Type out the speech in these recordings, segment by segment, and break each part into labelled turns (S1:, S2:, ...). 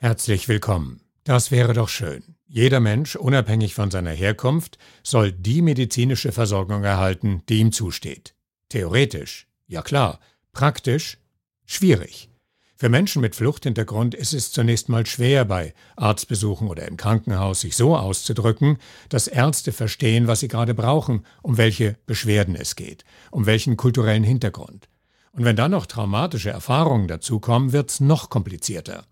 S1: Herzlich willkommen. Das wäre doch schön. Jeder Mensch, unabhängig von seiner Herkunft, soll die medizinische Versorgung erhalten, die ihm zusteht. Theoretisch, ja klar, praktisch, schwierig. Für Menschen mit Fluchthintergrund ist es zunächst mal schwer, bei Arztbesuchen oder im Krankenhaus sich so auszudrücken, dass Ärzte verstehen, was sie gerade brauchen, um welche Beschwerden es geht, um welchen kulturellen Hintergrund. Und wenn dann noch traumatische Erfahrungen dazukommen, wird's noch komplizierter.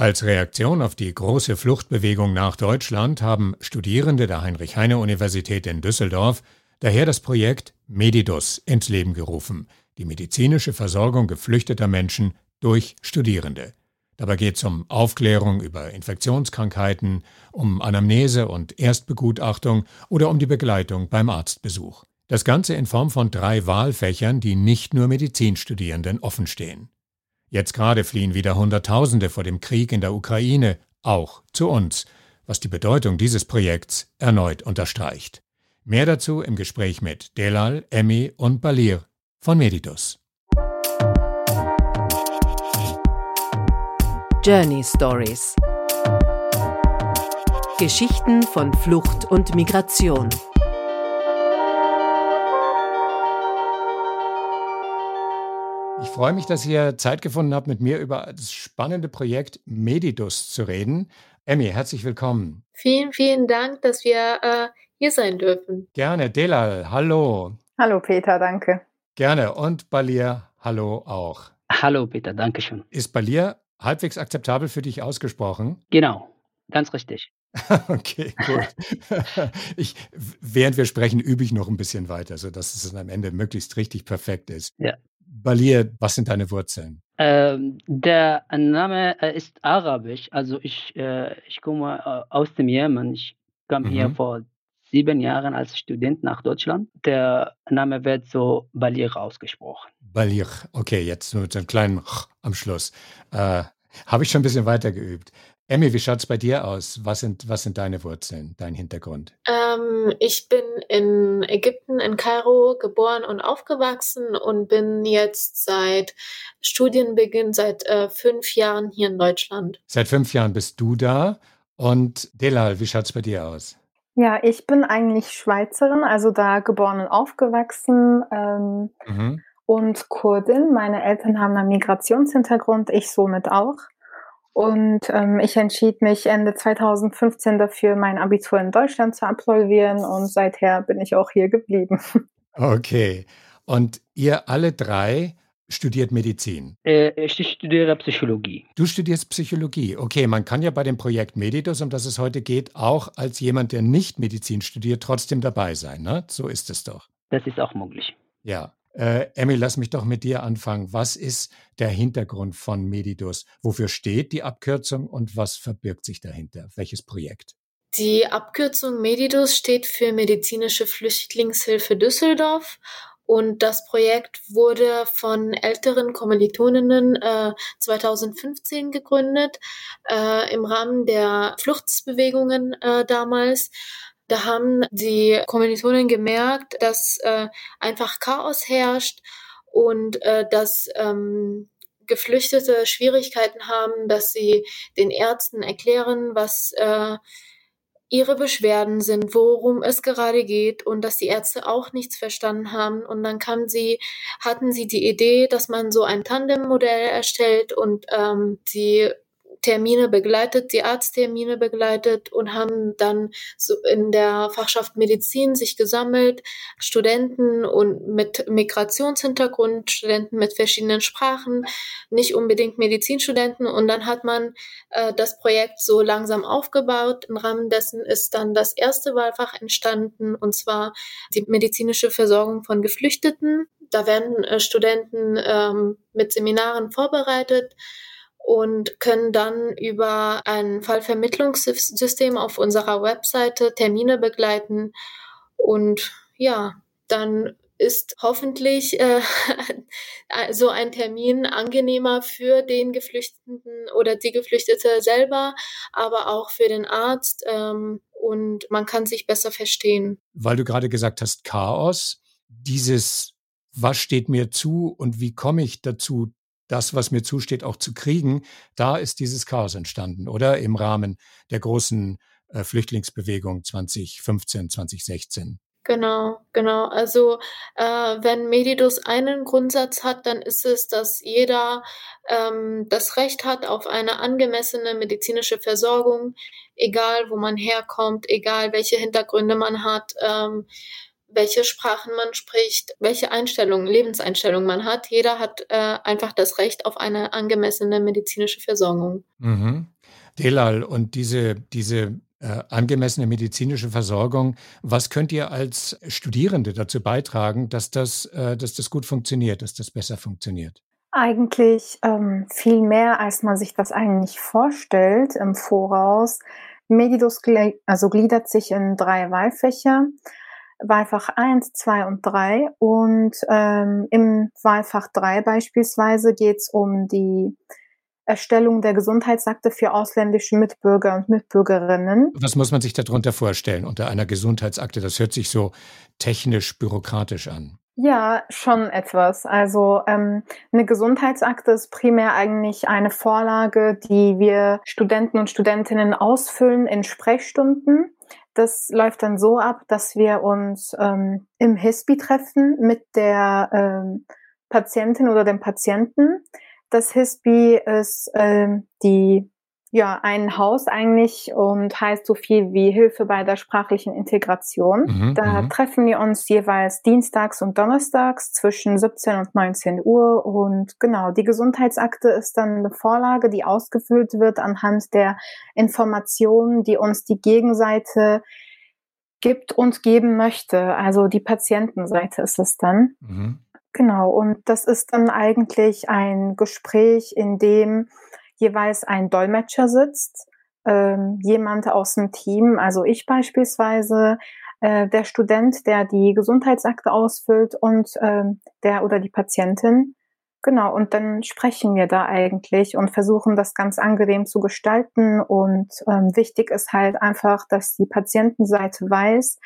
S1: Als Reaktion auf die große Fluchtbewegung nach Deutschland haben Studierende der Heinrich-Heine-Universität in Düsseldorf daher das Projekt Medidus ins Leben gerufen, die medizinische Versorgung geflüchteter Menschen durch Studierende. Dabei geht es um Aufklärung über Infektionskrankheiten, um Anamnese und Erstbegutachtung oder um die Begleitung beim Arztbesuch. Das Ganze in Form von drei Wahlfächern, die nicht nur Medizinstudierenden offenstehen. Jetzt gerade fliehen wieder Hunderttausende vor dem Krieg in der Ukraine, auch zu uns, was die Bedeutung dieses Projekts erneut unterstreicht. Mehr dazu im Gespräch mit Delal, Emmy und Balir von Medidus.
S2: Journey Stories Geschichten von Flucht und Migration.
S1: Ich freue mich, dass ihr Zeit gefunden habt, mit mir über das spannende Projekt Medidus zu reden. Emmy, herzlich willkommen.
S3: Vielen, vielen Dank, dass wir äh, hier sein dürfen.
S1: Gerne. Delal, hallo.
S4: Hallo Peter, danke.
S1: Gerne. Und Balir, hallo auch.
S5: Hallo Peter, danke schön.
S1: Ist Balir halbwegs akzeptabel für dich ausgesprochen?
S5: Genau, ganz richtig.
S1: okay, gut. ich, während wir sprechen, übe ich noch ein bisschen weiter, sodass es am Ende möglichst richtig perfekt ist.
S5: Ja.
S1: Balir, was sind deine Wurzeln?
S5: Ähm, der Name äh, ist arabisch, also ich, äh, ich komme äh, aus dem Jemen. Ich kam mhm. hier vor sieben Jahren als Student nach Deutschland. Der Name wird so Balir ausgesprochen.
S1: Balir, okay, jetzt nur mit einem kleinen am Schluss. Äh, Habe ich schon ein bisschen weiter geübt. Emmy, wie schaut es bei dir aus? Was sind, was sind deine Wurzeln, dein Hintergrund?
S3: Ähm, ich bin in Ägypten, in Kairo geboren und aufgewachsen und bin jetzt seit Studienbeginn, seit äh, fünf Jahren hier in Deutschland.
S1: Seit fünf Jahren bist du da. Und Delal, wie schaut es bei dir aus?
S4: Ja, ich bin eigentlich Schweizerin, also da geboren und aufgewachsen ähm, mhm. und Kurdin. Meine Eltern haben einen Migrationshintergrund, ich somit auch. Und ähm, ich entschied mich Ende 2015 dafür, mein Abitur in Deutschland zu absolvieren und seither bin ich auch hier geblieben.
S1: Okay. Und ihr alle drei studiert Medizin?
S5: Äh, ich studiere Psychologie.
S1: Du studierst Psychologie. Okay, man kann ja bei dem Projekt Medidus, um das es heute geht, auch als jemand, der nicht Medizin studiert, trotzdem dabei sein. Ne? So ist es doch.
S5: Das ist auch möglich.
S1: Ja. Äh, Emmy, lass mich doch mit dir anfangen. Was ist der Hintergrund von Medidus? Wofür steht die Abkürzung und was verbirgt sich dahinter? Welches Projekt?
S3: Die Abkürzung Medidus steht für Medizinische Flüchtlingshilfe Düsseldorf und das Projekt wurde von älteren Kommilitoninnen äh, 2015 gegründet äh, im Rahmen der Fluchtsbewegungen äh, damals. Da haben die Kommilitonen gemerkt, dass äh, einfach Chaos herrscht und äh, dass ähm, Geflüchtete Schwierigkeiten haben, dass sie den Ärzten erklären, was äh, ihre Beschwerden sind, worum es gerade geht und dass die Ärzte auch nichts verstanden haben. Und dann kam sie, hatten sie die Idee, dass man so ein Tandem-Modell erstellt und ähm, die Termine begleitet, die Arzttermine begleitet und haben dann so in der Fachschaft Medizin sich gesammelt, Studenten und mit Migrationshintergrund, Studenten mit verschiedenen Sprachen, nicht unbedingt Medizinstudenten und dann hat man äh, das Projekt so langsam aufgebaut. Im Rahmen dessen ist dann das erste Wahlfach entstanden und zwar die medizinische Versorgung von Geflüchteten. Da werden äh, Studenten ähm, mit Seminaren vorbereitet und können dann über ein Fallvermittlungssystem auf unserer Webseite Termine begleiten. Und ja, dann ist hoffentlich äh, so ein Termin angenehmer für den Geflüchteten oder die Geflüchtete selber, aber auch für den Arzt ähm, und man kann sich besser verstehen.
S1: Weil du gerade gesagt hast, Chaos, dieses, was steht mir zu und wie komme ich dazu, das, was mir zusteht, auch zu kriegen, da ist dieses Chaos entstanden, oder? Im Rahmen der großen äh, Flüchtlingsbewegung 2015, 2016.
S3: Genau, genau. Also äh, wenn Medidus einen Grundsatz hat, dann ist es, dass jeder ähm, das Recht hat auf eine angemessene medizinische Versorgung, egal wo man herkommt, egal welche Hintergründe man hat, ähm, welche Sprachen man spricht, welche Einstellungen, Lebenseinstellungen man hat. Jeder hat äh, einfach das Recht auf eine angemessene medizinische Versorgung.
S1: Mhm. Delal, und diese, diese äh, angemessene medizinische Versorgung. Was könnt ihr als Studierende dazu beitragen, dass das, äh, dass das gut funktioniert, dass das besser funktioniert?
S4: Eigentlich ähm, viel mehr, als man sich das eigentlich vorstellt im Voraus. Medidus also gliedert sich in drei Wahlfächer. Wahlfach 1, 2 und 3. Und ähm, im Wahlfach 3 beispielsweise geht es um die Erstellung der Gesundheitsakte für ausländische Mitbürger und Mitbürgerinnen.
S1: Was muss man sich darunter vorstellen unter einer Gesundheitsakte? Das hört sich so technisch bürokratisch an.
S4: Ja, schon etwas. Also ähm, eine Gesundheitsakte ist primär eigentlich eine Vorlage, die wir Studenten und Studentinnen ausfüllen in Sprechstunden. Das läuft dann so ab, dass wir uns ähm, im HISPI treffen mit der ähm, Patientin oder dem Patienten. Das HISBI ist ähm, die ja ein Haus eigentlich und heißt so viel wie Hilfe bei der sprachlichen Integration. Mhm, da mhm. treffen wir uns jeweils dienstags und donnerstags zwischen 17 und 19 Uhr und genau, die Gesundheitsakte ist dann eine Vorlage, die ausgefüllt wird anhand der Informationen, die uns die Gegenseite gibt und geben möchte. Also die Patientenseite ist es dann. Mhm. Genau, und das ist dann eigentlich ein Gespräch, in dem jeweils ein Dolmetscher sitzt, ähm, jemand aus dem Team, also ich beispielsweise, äh, der Student, der die Gesundheitsakte ausfüllt und ähm, der oder die Patientin. Genau, und dann sprechen wir da eigentlich und versuchen das ganz angenehm zu gestalten. Und ähm, wichtig ist halt einfach, dass die Patientenseite weiß,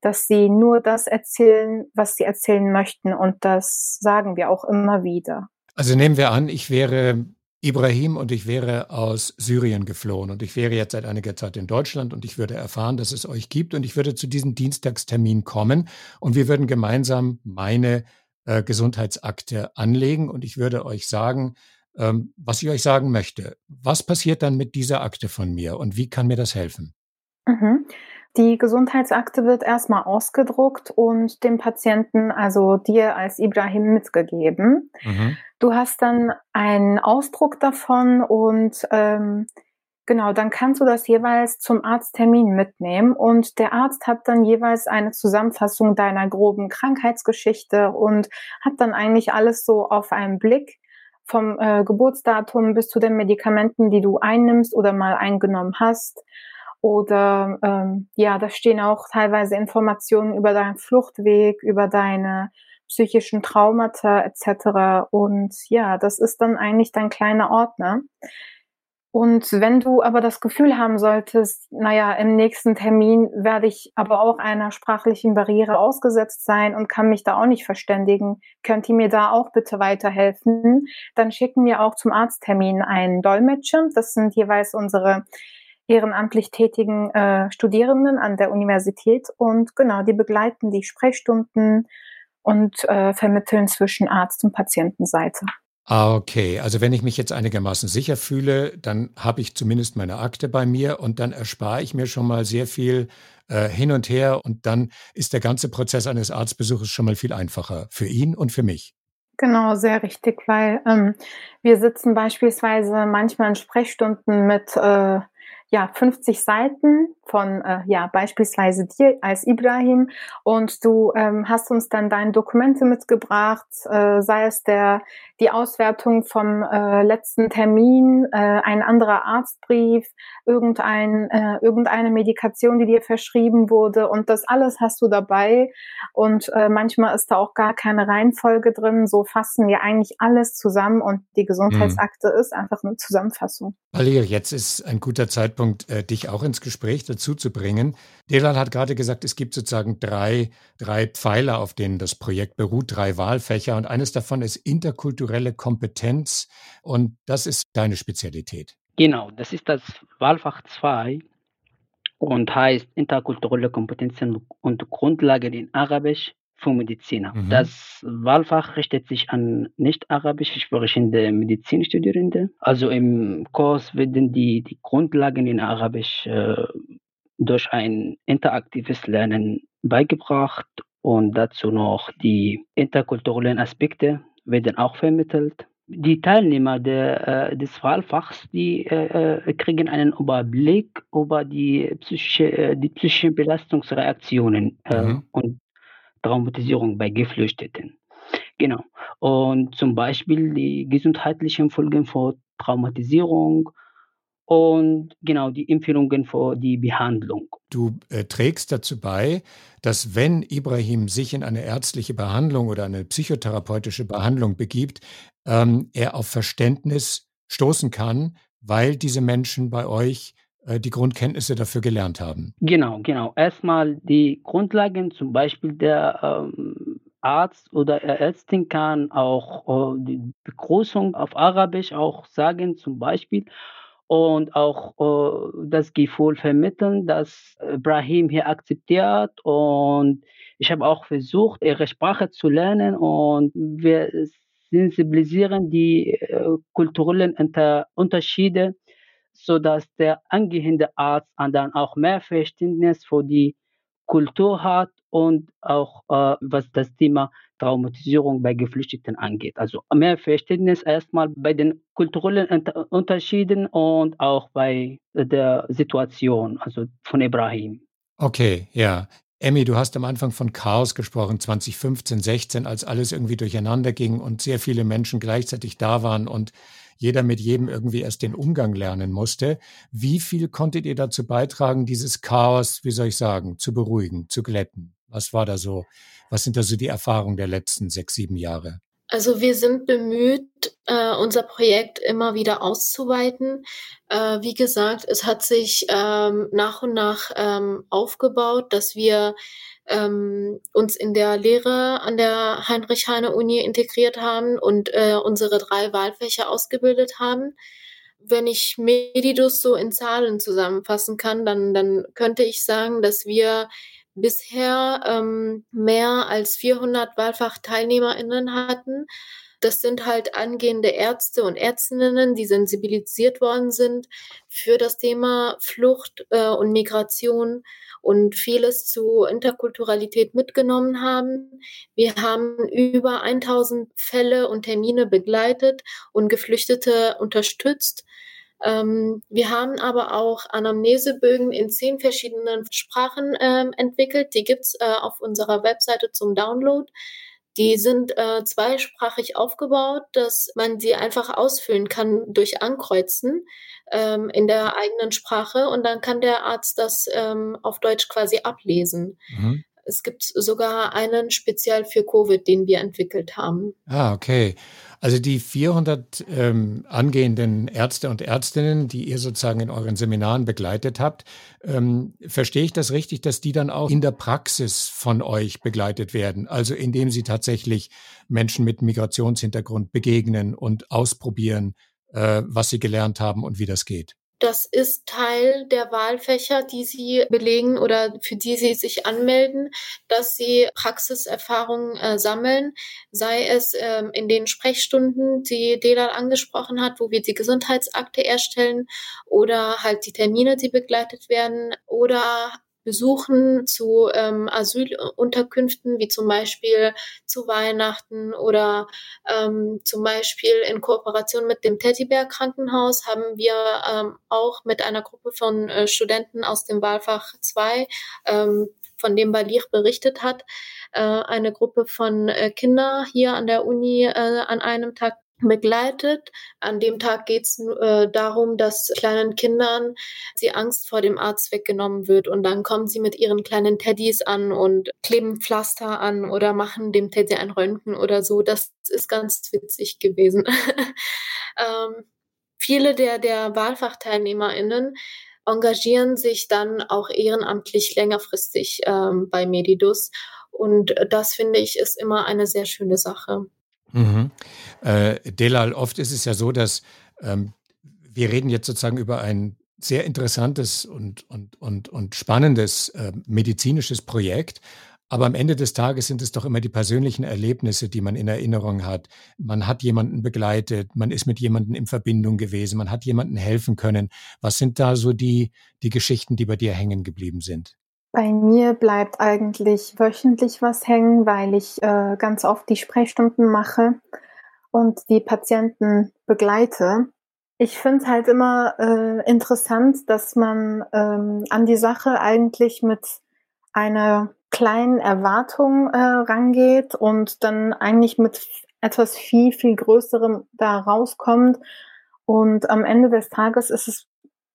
S4: dass sie nur das erzählen, was sie erzählen möchten. Und das sagen wir auch immer wieder.
S1: Also nehmen wir an, ich wäre Ibrahim und ich wäre aus Syrien geflohen und ich wäre jetzt seit einiger Zeit in Deutschland und ich würde erfahren, dass es euch gibt und ich würde zu diesem Dienstagstermin kommen und wir würden gemeinsam meine äh, Gesundheitsakte anlegen und ich würde euch sagen, ähm, was ich euch sagen möchte. Was passiert dann mit dieser Akte von mir und wie kann mir das helfen?
S4: Mhm. Die Gesundheitsakte wird erstmal ausgedruckt und dem Patienten, also dir als Ibrahim, mitgegeben. Mhm. Du hast dann einen Ausdruck davon und ähm, genau, dann kannst du das jeweils zum Arzttermin mitnehmen und der Arzt hat dann jeweils eine Zusammenfassung deiner groben Krankheitsgeschichte und hat dann eigentlich alles so auf einen Blick vom äh, Geburtsdatum bis zu den Medikamenten, die du einnimmst oder mal eingenommen hast. Oder ähm, ja, da stehen auch teilweise Informationen über deinen Fluchtweg, über deine psychischen Traumata etc. Und ja, das ist dann eigentlich dein kleiner Ordner. Und wenn du aber das Gefühl haben solltest, naja, im nächsten Termin werde ich aber auch einer sprachlichen Barriere ausgesetzt sein und kann mich da auch nicht verständigen, könnt ihr mir da auch bitte weiterhelfen, dann schicken wir auch zum Arzttermin einen Dolmetscher. Das sind jeweils unsere ehrenamtlich tätigen äh, Studierenden an der Universität und genau, die begleiten die Sprechstunden und äh, vermitteln zwischen Arzt und Patientenseite.
S1: Ah, okay. Also wenn ich mich jetzt einigermaßen sicher fühle, dann habe ich zumindest meine Akte bei mir und dann erspare ich mir schon mal sehr viel äh, hin und her und dann ist der ganze Prozess eines Arztbesuches schon mal viel einfacher für ihn und für mich.
S4: Genau, sehr richtig, weil ähm, wir sitzen beispielsweise manchmal in Sprechstunden mit äh, ja, 50 Seiten von äh, ja, beispielsweise dir als Ibrahim. Und du ähm, hast uns dann deine Dokumente mitgebracht, äh, sei es der die Auswertung vom äh, letzten Termin, äh, ein anderer Arztbrief, irgendein äh, irgendeine Medikation, die dir verschrieben wurde und das alles hast du dabei und äh, manchmal ist da auch gar keine Reihenfolge drin. So fassen wir eigentlich alles zusammen und die Gesundheitsakte mhm. ist einfach eine Zusammenfassung.
S1: Valir, jetzt ist ein guter Zeitpunkt, äh, dich auch ins Gespräch dazu zu bringen. Delal hat gerade gesagt, es gibt sozusagen drei, drei Pfeiler, auf denen das Projekt beruht, drei Wahlfächer und eines davon ist interkulturelle Kompetenz und das ist deine Spezialität.
S5: Genau, das ist das Wahlfach 2 und heißt interkulturelle Kompetenzen und Grundlagen in Arabisch für Mediziner. Mhm. Das Wahlfach richtet sich an nicht-arabisch sprechende Medizinstudierende. Also im Kurs werden die, die Grundlagen in Arabisch äh, durch ein interaktives Lernen beigebracht und dazu noch die interkulturellen Aspekte werden auch vermittelt. Die Teilnehmer der, äh, des Wahlfachs, die äh, äh kriegen einen Überblick über die, psychische, die psychischen Belastungsreaktionen mhm. und Traumatisierung bei Geflüchteten. Genau. Und zum Beispiel die gesundheitlichen Folgen von Traumatisierung und genau die Empfehlungen für die Behandlung.
S1: Du äh, trägst dazu bei, dass wenn Ibrahim sich in eine ärztliche Behandlung oder eine psychotherapeutische Behandlung begibt, ähm, er auf Verständnis stoßen kann, weil diese Menschen bei euch äh, die Grundkenntnisse dafür gelernt haben.
S5: Genau, genau. Erstmal die Grundlagen, zum Beispiel der ähm, Arzt oder Ärztin kann auch äh, die Begrüßung auf Arabisch auch sagen, zum Beispiel und auch äh, das Gefühl vermitteln, dass Ibrahim hier akzeptiert. Und ich habe auch versucht, ihre Sprache zu lernen. Und wir sensibilisieren die äh, kulturellen Unter Unterschiede sodass der angehende Arzt dann auch mehr Verständnis für die Kultur hat und auch äh, was das Thema Traumatisierung bei Geflüchteten angeht. Also mehr Verständnis erstmal bei den kulturellen Unterschieden und auch bei der Situation, also von Ibrahim.
S1: Okay, ja. Emmy, du hast am Anfang von Chaos gesprochen, 2015, 16, als alles irgendwie durcheinander ging und sehr viele Menschen gleichzeitig da waren und jeder mit jedem irgendwie erst den Umgang lernen musste. Wie viel konntet ihr dazu beitragen, dieses Chaos, wie soll ich sagen, zu beruhigen, zu glätten? Was war da so? Was sind da so die Erfahrungen der letzten sechs, sieben Jahre?
S3: Also wir sind bemüht, äh, unser Projekt immer wieder auszuweiten. Äh, wie gesagt, es hat sich ähm, nach und nach ähm, aufgebaut, dass wir ähm, uns in der Lehre an der Heinrich-Heine-Uni integriert haben und äh, unsere drei Wahlfächer ausgebildet haben. Wenn ich Medidus so in Zahlen zusammenfassen kann, dann, dann könnte ich sagen, dass wir bisher ähm, mehr als 400 Wahlfachteilnehmerinnen hatten. Das sind halt angehende Ärzte und Ärztinnen, die sensibilisiert worden sind für das Thema Flucht äh, und Migration und vieles zu Interkulturalität mitgenommen haben. Wir haben über 1000 Fälle und Termine begleitet und Geflüchtete unterstützt. Ähm, wir haben aber auch Anamnesebögen in zehn verschiedenen Sprachen ähm, entwickelt. Die gibt's äh, auf unserer Webseite zum Download. Die sind äh, zweisprachig aufgebaut, dass man sie einfach ausfüllen kann durch Ankreuzen ähm, in der eigenen Sprache und dann kann der Arzt das ähm, auf Deutsch quasi ablesen. Mhm. Es gibt sogar einen speziell für Covid, den wir entwickelt haben.
S1: Ah, okay. Also die 400 ähm, angehenden Ärzte und Ärztinnen, die ihr sozusagen in euren Seminaren begleitet habt, ähm, verstehe ich das richtig, dass die dann auch in der Praxis von euch begleitet werden? Also indem sie tatsächlich Menschen mit Migrationshintergrund begegnen und ausprobieren, äh, was sie gelernt haben und wie das geht?
S3: Das ist Teil der Wahlfächer, die Sie belegen oder für die Sie sich anmelden, dass Sie Praxiserfahrungen äh, sammeln, sei es ähm, in den Sprechstunden, die Delal angesprochen hat, wo wir die Gesundheitsakte erstellen oder halt die Termine, die begleitet werden oder Besuchen zu ähm, Asylunterkünften, wie zum Beispiel zu Weihnachten oder ähm, zum Beispiel in Kooperation mit dem Teddybär Krankenhaus haben wir ähm, auch mit einer Gruppe von äh, Studenten aus dem Wahlfach 2, ähm, von dem Balir berichtet hat, äh, eine Gruppe von äh, Kinder hier an der Uni äh, an einem Tag begleitet. An dem Tag geht es äh, darum, dass kleinen Kindern die Angst vor dem Arzt weggenommen wird und dann kommen sie mit ihren kleinen Teddys an und kleben Pflaster an oder machen dem Teddy ein Röntgen oder so. Das ist ganz witzig gewesen. ähm, viele der, der WahlfachteilnehmerInnen engagieren sich dann auch ehrenamtlich längerfristig ähm, bei Medidus. Und das finde ich ist immer eine sehr schöne Sache.
S1: Mhm. Äh, Delal, oft ist es ja so, dass ähm, wir reden jetzt sozusagen über ein sehr interessantes und, und, und, und spannendes äh, medizinisches Projekt. Aber am Ende des Tages sind es doch immer die persönlichen Erlebnisse, die man in Erinnerung hat. Man hat jemanden begleitet, man ist mit jemandem in Verbindung gewesen, man hat jemandem helfen können. Was sind da so die, die Geschichten, die bei dir hängen geblieben sind?
S4: Bei mir bleibt eigentlich wöchentlich was hängen, weil ich äh, ganz oft die Sprechstunden mache und die Patienten begleite. Ich finde es halt immer äh, interessant, dass man ähm, an die Sache eigentlich mit einer kleinen Erwartung äh, rangeht und dann eigentlich mit etwas viel, viel Größerem da rauskommt. Und am Ende des Tages ist es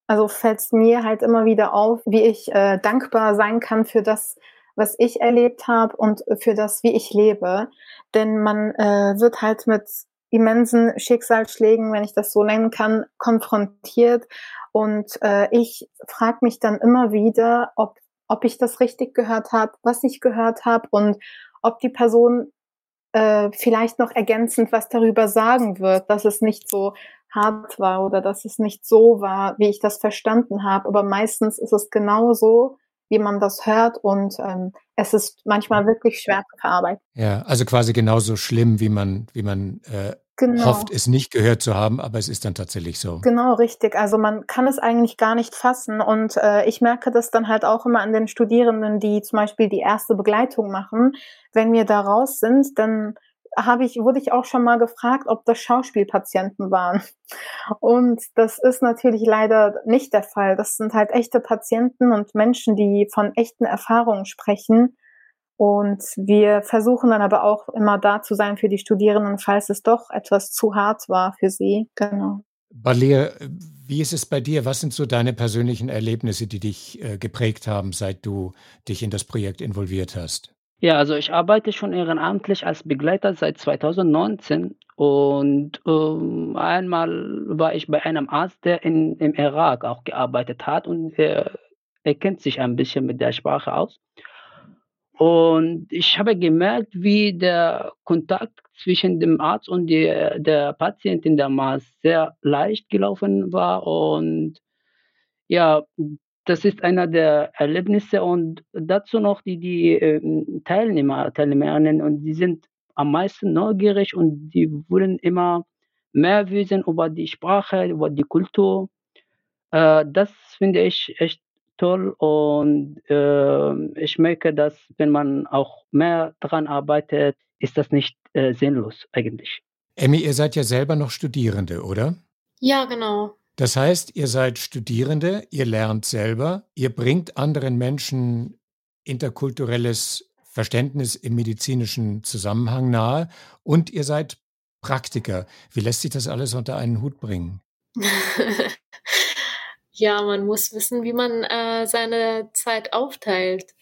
S4: also fällt es mir halt immer wieder auf, wie ich äh, dankbar sein kann für das, was ich erlebt habe und für das, wie ich lebe. Denn man äh, wird halt mit immensen Schicksalsschlägen, wenn ich das so nennen kann, konfrontiert. Und äh, ich frage mich dann immer wieder, ob, ob ich das richtig gehört habe, was ich gehört habe und ob die Person äh, vielleicht noch ergänzend was darüber sagen wird, dass es nicht so hart war oder dass es nicht so war, wie ich das verstanden habe. Aber meistens ist es genau so, wie man das hört und ähm, es ist manchmal wirklich schwer zu verarbeiten.
S1: Ja, also quasi genauso schlimm, wie man, wie man äh, genau. hofft, es nicht gehört zu haben, aber es ist dann tatsächlich so.
S4: Genau, richtig. Also man kann es eigentlich gar nicht fassen und äh, ich merke das dann halt auch immer an den Studierenden, die zum Beispiel die erste Begleitung machen. Wenn wir da raus sind, dann habe ich, wurde ich auch schon mal gefragt, ob das Schauspielpatienten waren. Und das ist natürlich leider nicht der Fall. Das sind halt echte Patienten und Menschen, die von echten Erfahrungen sprechen. Und wir versuchen dann aber auch immer da zu sein für die Studierenden, falls es doch etwas zu hart war für sie. Genau.
S1: Balir, wie ist es bei dir? Was sind so deine persönlichen Erlebnisse, die dich äh, geprägt haben, seit du dich in das Projekt involviert hast?
S5: Ja, also ich arbeite schon ehrenamtlich als Begleiter seit 2019 und ähm, einmal war ich bei einem Arzt, der in, im Irak auch gearbeitet hat und er, er kennt sich ein bisschen mit der Sprache aus. Und ich habe gemerkt, wie der Kontakt zwischen dem Arzt und die, der Patientin damals sehr leicht gelaufen war und ja, das ist einer der Erlebnisse und dazu noch die, die ähm, Teilnehmer, Teilnehmerinnen und die sind am meisten neugierig und die wollen immer mehr wissen über die Sprache, über die Kultur. Äh, das finde ich echt toll und äh, ich merke, dass wenn man auch mehr daran arbeitet, ist das nicht äh, sinnlos eigentlich.
S1: Emmy, ihr seid ja selber noch Studierende, oder?
S3: Ja, genau.
S1: Das heißt, ihr seid Studierende, ihr lernt selber, ihr bringt anderen Menschen interkulturelles Verständnis im medizinischen Zusammenhang nahe und ihr seid Praktiker. Wie lässt sich das alles unter einen Hut bringen?
S3: ja, man muss wissen, wie man äh, seine Zeit aufteilt.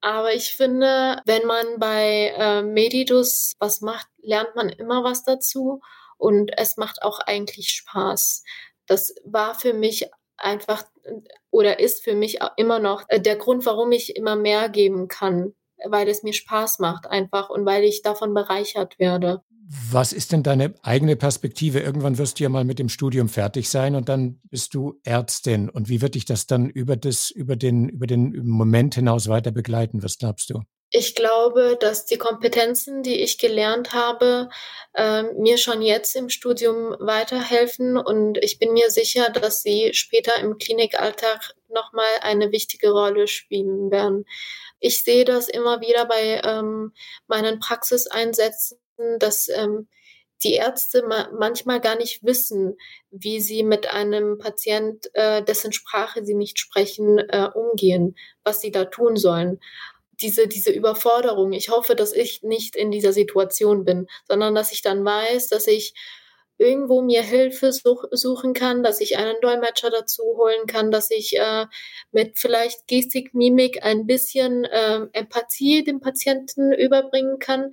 S3: Aber ich finde, wenn man bei äh, Medidus was macht, lernt man immer was dazu und es macht auch eigentlich Spaß das war für mich einfach oder ist für mich immer noch äh, der Grund, warum ich immer mehr geben kann, weil es mir Spaß macht einfach und weil ich davon bereichert werde.
S1: Was ist denn deine eigene Perspektive? Irgendwann wirst du ja mal mit dem Studium fertig sein und dann bist du Ärztin. Und wie wird dich das dann über das, über den, über den Moment hinaus weiter begleiten? Was glaubst du?
S3: Ich glaube, dass die Kompetenzen, die ich gelernt habe, äh, mir schon jetzt im Studium weiterhelfen und ich bin mir sicher, dass sie später im Klinikalltag nochmal eine wichtige Rolle spielen werden. Ich sehe das immer wieder bei ähm, meinen Praxiseinsätzen, dass ähm, die Ärzte ma manchmal gar nicht wissen, wie sie mit einem Patient, äh, dessen Sprache sie nicht sprechen, äh, umgehen, was sie da tun sollen diese, diese Überforderung. Ich hoffe, dass ich nicht in dieser Situation bin, sondern dass ich dann weiß, dass ich irgendwo mir Hilfe such, suchen kann, dass ich einen Dolmetscher dazu holen kann, dass ich äh, mit vielleicht Gestik, Mimik ein bisschen äh, Empathie dem Patienten überbringen kann,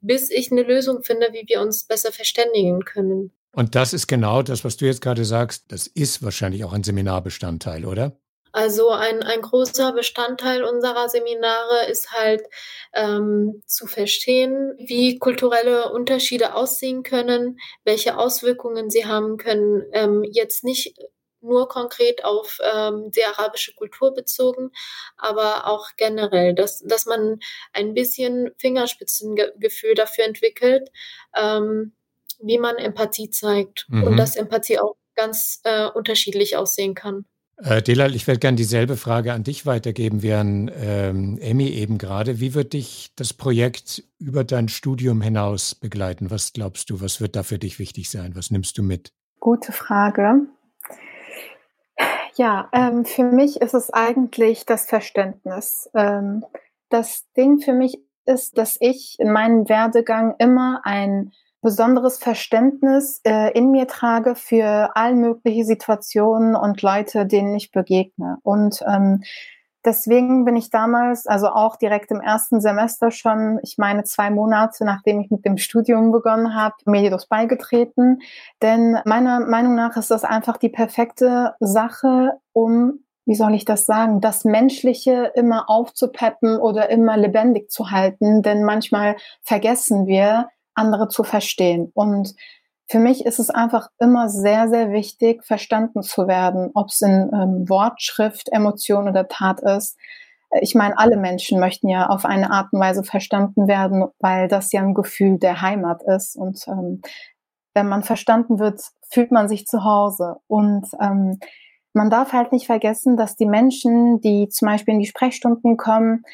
S3: bis ich eine Lösung finde, wie wir uns besser verständigen können.
S1: Und das ist genau das, was du jetzt gerade sagst. Das ist wahrscheinlich auch ein Seminarbestandteil, oder?
S3: Also ein, ein großer Bestandteil unserer Seminare ist halt ähm, zu verstehen, wie kulturelle Unterschiede aussehen können, welche Auswirkungen sie haben können. Ähm, jetzt nicht nur konkret auf ähm, die arabische Kultur bezogen, aber auch generell, dass, dass man ein bisschen Fingerspitzengefühl dafür entwickelt, ähm, wie man Empathie zeigt mhm. und dass Empathie auch ganz äh, unterschiedlich aussehen kann.
S1: Äh, Delal, ich werde gerne dieselbe Frage an dich weitergeben wie an ähm, Emmy eben gerade. Wie wird dich das Projekt über dein Studium hinaus begleiten? Was glaubst du, was wird da für dich wichtig sein? Was nimmst du mit?
S4: Gute Frage. Ja, ähm, für mich ist es eigentlich das Verständnis. Ähm, das Ding für mich ist, dass ich in meinem Werdegang immer ein besonderes Verständnis äh, in mir trage für all mögliche Situationen und Leute, denen ich begegne. Und ähm, deswegen bin ich damals, also auch direkt im ersten Semester schon, ich meine zwei Monate nachdem ich mit dem Studium begonnen habe, Medidos beigetreten. Denn meiner Meinung nach ist das einfach die perfekte Sache, um wie soll ich das sagen, das Menschliche immer aufzupeppen oder immer lebendig zu halten. Denn manchmal vergessen wir, andere zu verstehen. Und für mich ist es einfach immer sehr, sehr wichtig, verstanden zu werden, ob es in ähm, Wortschrift, Emotion oder Tat ist. Ich meine, alle Menschen möchten ja auf eine Art und Weise verstanden werden, weil das ja ein Gefühl der Heimat ist. Und ähm, wenn man verstanden wird, fühlt man sich zu Hause. Und ähm, man darf halt nicht vergessen, dass die Menschen, die zum Beispiel in die Sprechstunden kommen,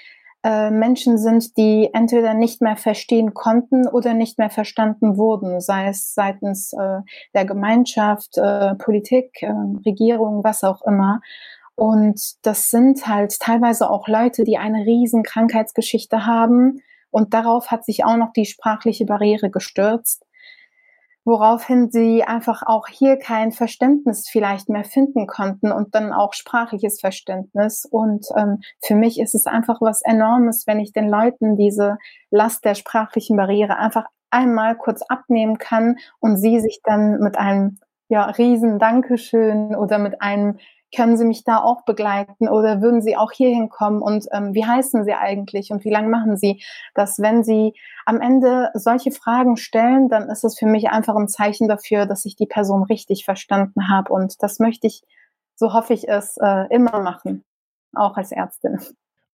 S4: äh, Menschen sind, die entweder nicht mehr verstehen konnten oder nicht mehr verstanden wurden, sei es seitens äh, der Gemeinschaft, äh, Politik, äh, Regierung, was auch immer. Und das sind halt teilweise auch Leute, die eine riesen Krankheitsgeschichte haben. Und darauf hat sich auch noch die sprachliche Barriere gestürzt woraufhin sie einfach auch hier kein Verständnis vielleicht mehr finden konnten und dann auch sprachliches Verständnis. Und ähm, für mich ist es einfach was Enormes, wenn ich den Leuten diese Last der sprachlichen Barriere einfach einmal kurz abnehmen kann und sie sich dann mit einem ja, riesen Dankeschön oder mit einem können Sie mich da auch begleiten oder würden Sie auch hier hinkommen und ähm, wie heißen Sie eigentlich und wie lange machen Sie das? Wenn Sie am Ende solche Fragen stellen, dann ist es für mich einfach ein Zeichen dafür, dass ich die Person richtig verstanden habe und das möchte ich, so hoffe ich es, äh, immer machen, auch als Ärztin.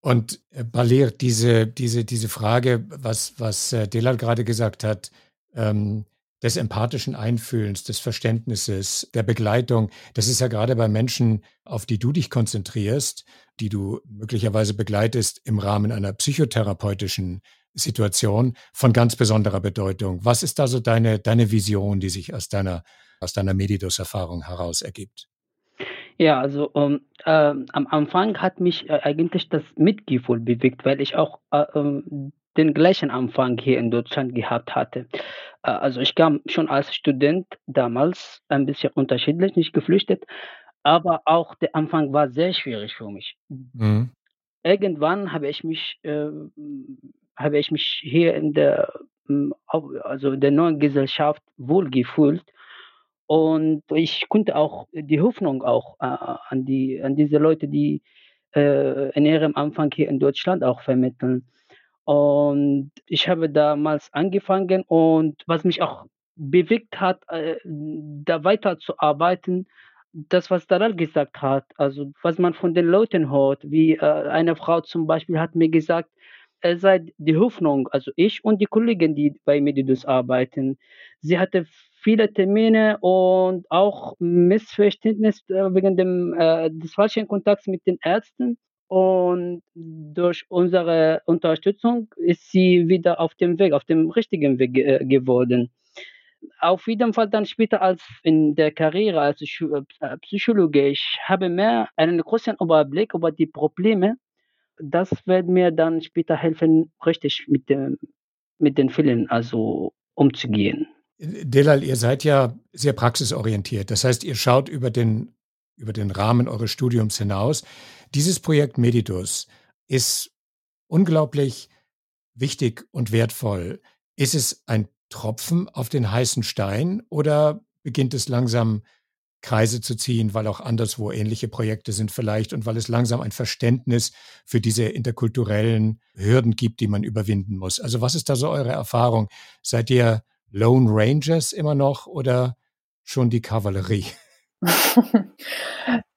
S1: Und äh, diese, diese, diese Frage, was, was äh, Delal gerade gesagt hat, ähm, des empathischen Einfühlens, des Verständnisses, der Begleitung. Das ist ja gerade bei Menschen, auf die du dich konzentrierst, die du möglicherweise begleitest im Rahmen einer psychotherapeutischen Situation von ganz besonderer Bedeutung. Was ist da so deine, deine Vision, die sich aus deiner, aus deiner Medidos-Erfahrung heraus ergibt?
S5: Ja, also um, äh, am Anfang hat mich äh, eigentlich das Mitgefühl bewegt, weil ich auch äh, ähm, den gleichen Anfang hier in Deutschland gehabt hatte. Äh, also ich kam schon als Student damals ein bisschen unterschiedlich, nicht geflüchtet, aber auch der Anfang war sehr schwierig für mich. Mhm. Irgendwann habe ich mich, äh, habe ich mich hier in der, hm, also in der neuen Gesellschaft wohlgefühlt und ich konnte auch die Hoffnung auch äh, an die, an diese Leute, die äh, in ihrem Anfang hier in Deutschland auch vermitteln. Und ich habe damals angefangen und was mich auch bewegt hat, äh, da weiterzuarbeiten, das, was Daral gesagt hat, also was man von den Leuten hört, wie äh, eine Frau zum Beispiel hat mir gesagt, er sei die Hoffnung, also ich und die Kollegen, die bei Medidus arbeiten. Sie hatte viele Termine und auch Missverständnis äh, wegen dem, des falschen Kontakts mit den Ärzten. Und durch unsere Unterstützung ist sie wieder auf dem Weg, auf dem richtigen Weg äh, geworden. Auf jeden Fall dann später als in der Karriere als äh, Psychologe, ich habe mehr einen großen Überblick über die Probleme. Das wird mir dann später helfen, richtig mit, dem, mit den Fällen also umzugehen.
S1: Delal, ihr seid ja sehr praxisorientiert. Das heißt, ihr schaut über den, über den Rahmen eures Studiums hinaus. Dieses Projekt Medidus ist unglaublich wichtig und wertvoll. Ist es ein Tropfen auf den heißen Stein oder beginnt es langsam Kreise zu ziehen, weil auch anderswo ähnliche Projekte sind vielleicht und weil es langsam ein Verständnis für diese interkulturellen Hürden gibt, die man überwinden muss. Also was ist da so eure Erfahrung? Seid ihr Lone Rangers immer noch oder schon die Kavallerie?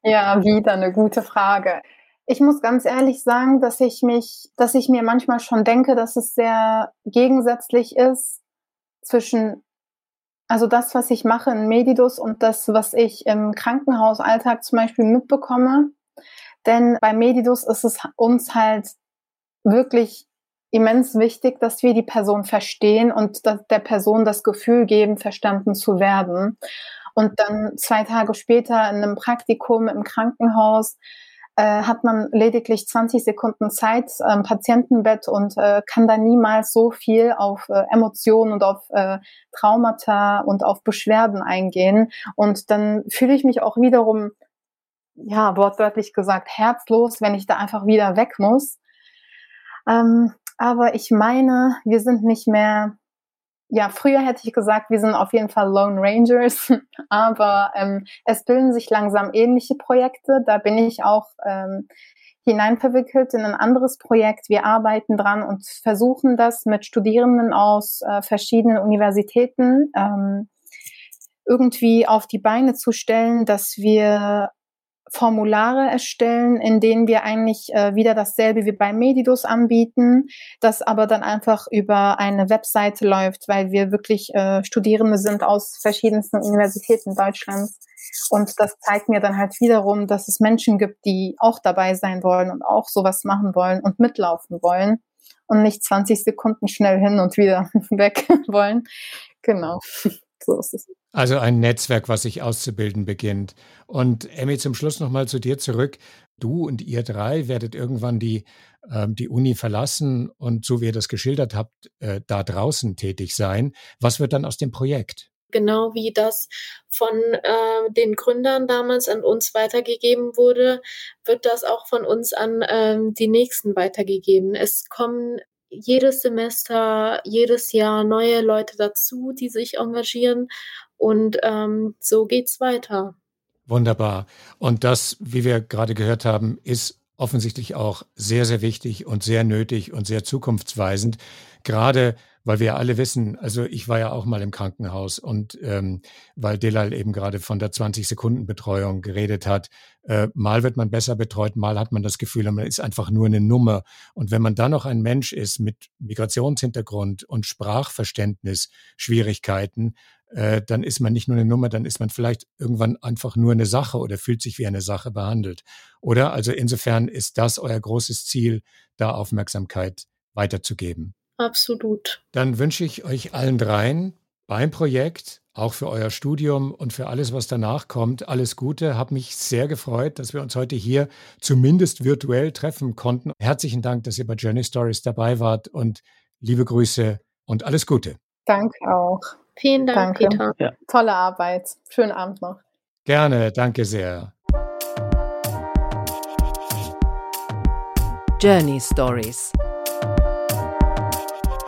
S4: ja, wieder eine gute Frage. Ich muss ganz ehrlich sagen, dass ich mich, dass ich mir manchmal schon denke, dass es sehr gegensätzlich ist zwischen also das, was ich mache in Medidus und das, was ich im Krankenhausalltag zum Beispiel mitbekomme. Denn bei Medidus ist es uns halt wirklich immens wichtig, dass wir die Person verstehen und der Person das Gefühl geben, verstanden zu werden. Und dann zwei Tage später in einem Praktikum im Krankenhaus äh, hat man lediglich 20 Sekunden Zeit am Patientenbett und äh, kann da niemals so viel auf äh, Emotionen und auf äh, Traumata und auf Beschwerden eingehen. Und dann fühle ich mich auch wiederum, ja, wortwörtlich gesagt, herzlos, wenn ich da einfach wieder weg muss. Ähm, aber ich meine, wir sind nicht mehr ja, früher hätte ich gesagt, wir sind auf jeden Fall Lone Rangers, aber ähm, es bilden sich langsam ähnliche Projekte. Da bin ich auch ähm, hineinverwickelt in ein anderes Projekt. Wir arbeiten dran und versuchen das mit Studierenden aus äh, verschiedenen Universitäten ähm, irgendwie auf die Beine zu stellen, dass wir Formulare erstellen, in denen wir eigentlich äh, wieder dasselbe wie bei Medidus anbieten, das aber dann einfach über eine Webseite läuft, weil wir wirklich äh, Studierende sind aus verschiedensten Universitäten Deutschlands. Und das zeigt mir dann halt wiederum, dass es Menschen gibt, die auch dabei sein wollen und auch sowas machen wollen und mitlaufen wollen und nicht 20 Sekunden schnell hin und wieder weg wollen. Genau.
S1: So ist es. Also ein Netzwerk, was sich auszubilden beginnt. Und Emmy, zum Schluss nochmal zu dir zurück. Du und ihr drei werdet irgendwann die, äh, die Uni verlassen und so wie ihr das geschildert habt, äh, da draußen tätig sein. Was wird dann aus dem Projekt?
S3: Genau wie das von äh, den Gründern damals an uns weitergegeben wurde, wird das auch von uns an ähm, die nächsten weitergegeben. Es kommen jedes Semester, jedes Jahr neue Leute dazu, die sich engagieren. Und ähm, so geht's weiter.
S1: Wunderbar. Und das, wie wir gerade gehört haben, ist offensichtlich auch sehr, sehr wichtig und sehr nötig und sehr zukunftsweisend. Gerade weil wir ja alle wissen, also ich war ja auch mal im Krankenhaus und ähm, weil Delal eben gerade von der 20-Sekunden-Betreuung geredet hat, äh, mal wird man besser betreut, mal hat man das Gefühl, man ist einfach nur eine Nummer. Und wenn man dann noch ein Mensch ist mit Migrationshintergrund und Sprachverständnis, Schwierigkeiten, äh, dann ist man nicht nur eine Nummer, dann ist man vielleicht irgendwann einfach nur eine Sache oder fühlt sich wie eine Sache behandelt. Oder? Also insofern ist das euer großes Ziel, da Aufmerksamkeit weiterzugeben.
S3: Absolut.
S1: Dann wünsche ich euch allen dreien beim Projekt, auch für euer Studium und für alles, was danach kommt, alles Gute. Hab mich sehr gefreut, dass wir uns heute hier zumindest virtuell treffen konnten. Herzlichen Dank, dass ihr bei Journey Stories dabei wart und liebe Grüße und alles Gute.
S4: Danke auch.
S3: Vielen Dank, danke. Peter.
S4: Ja. Tolle Arbeit. Schönen Abend noch.
S1: Gerne, danke sehr.
S2: Journey Stories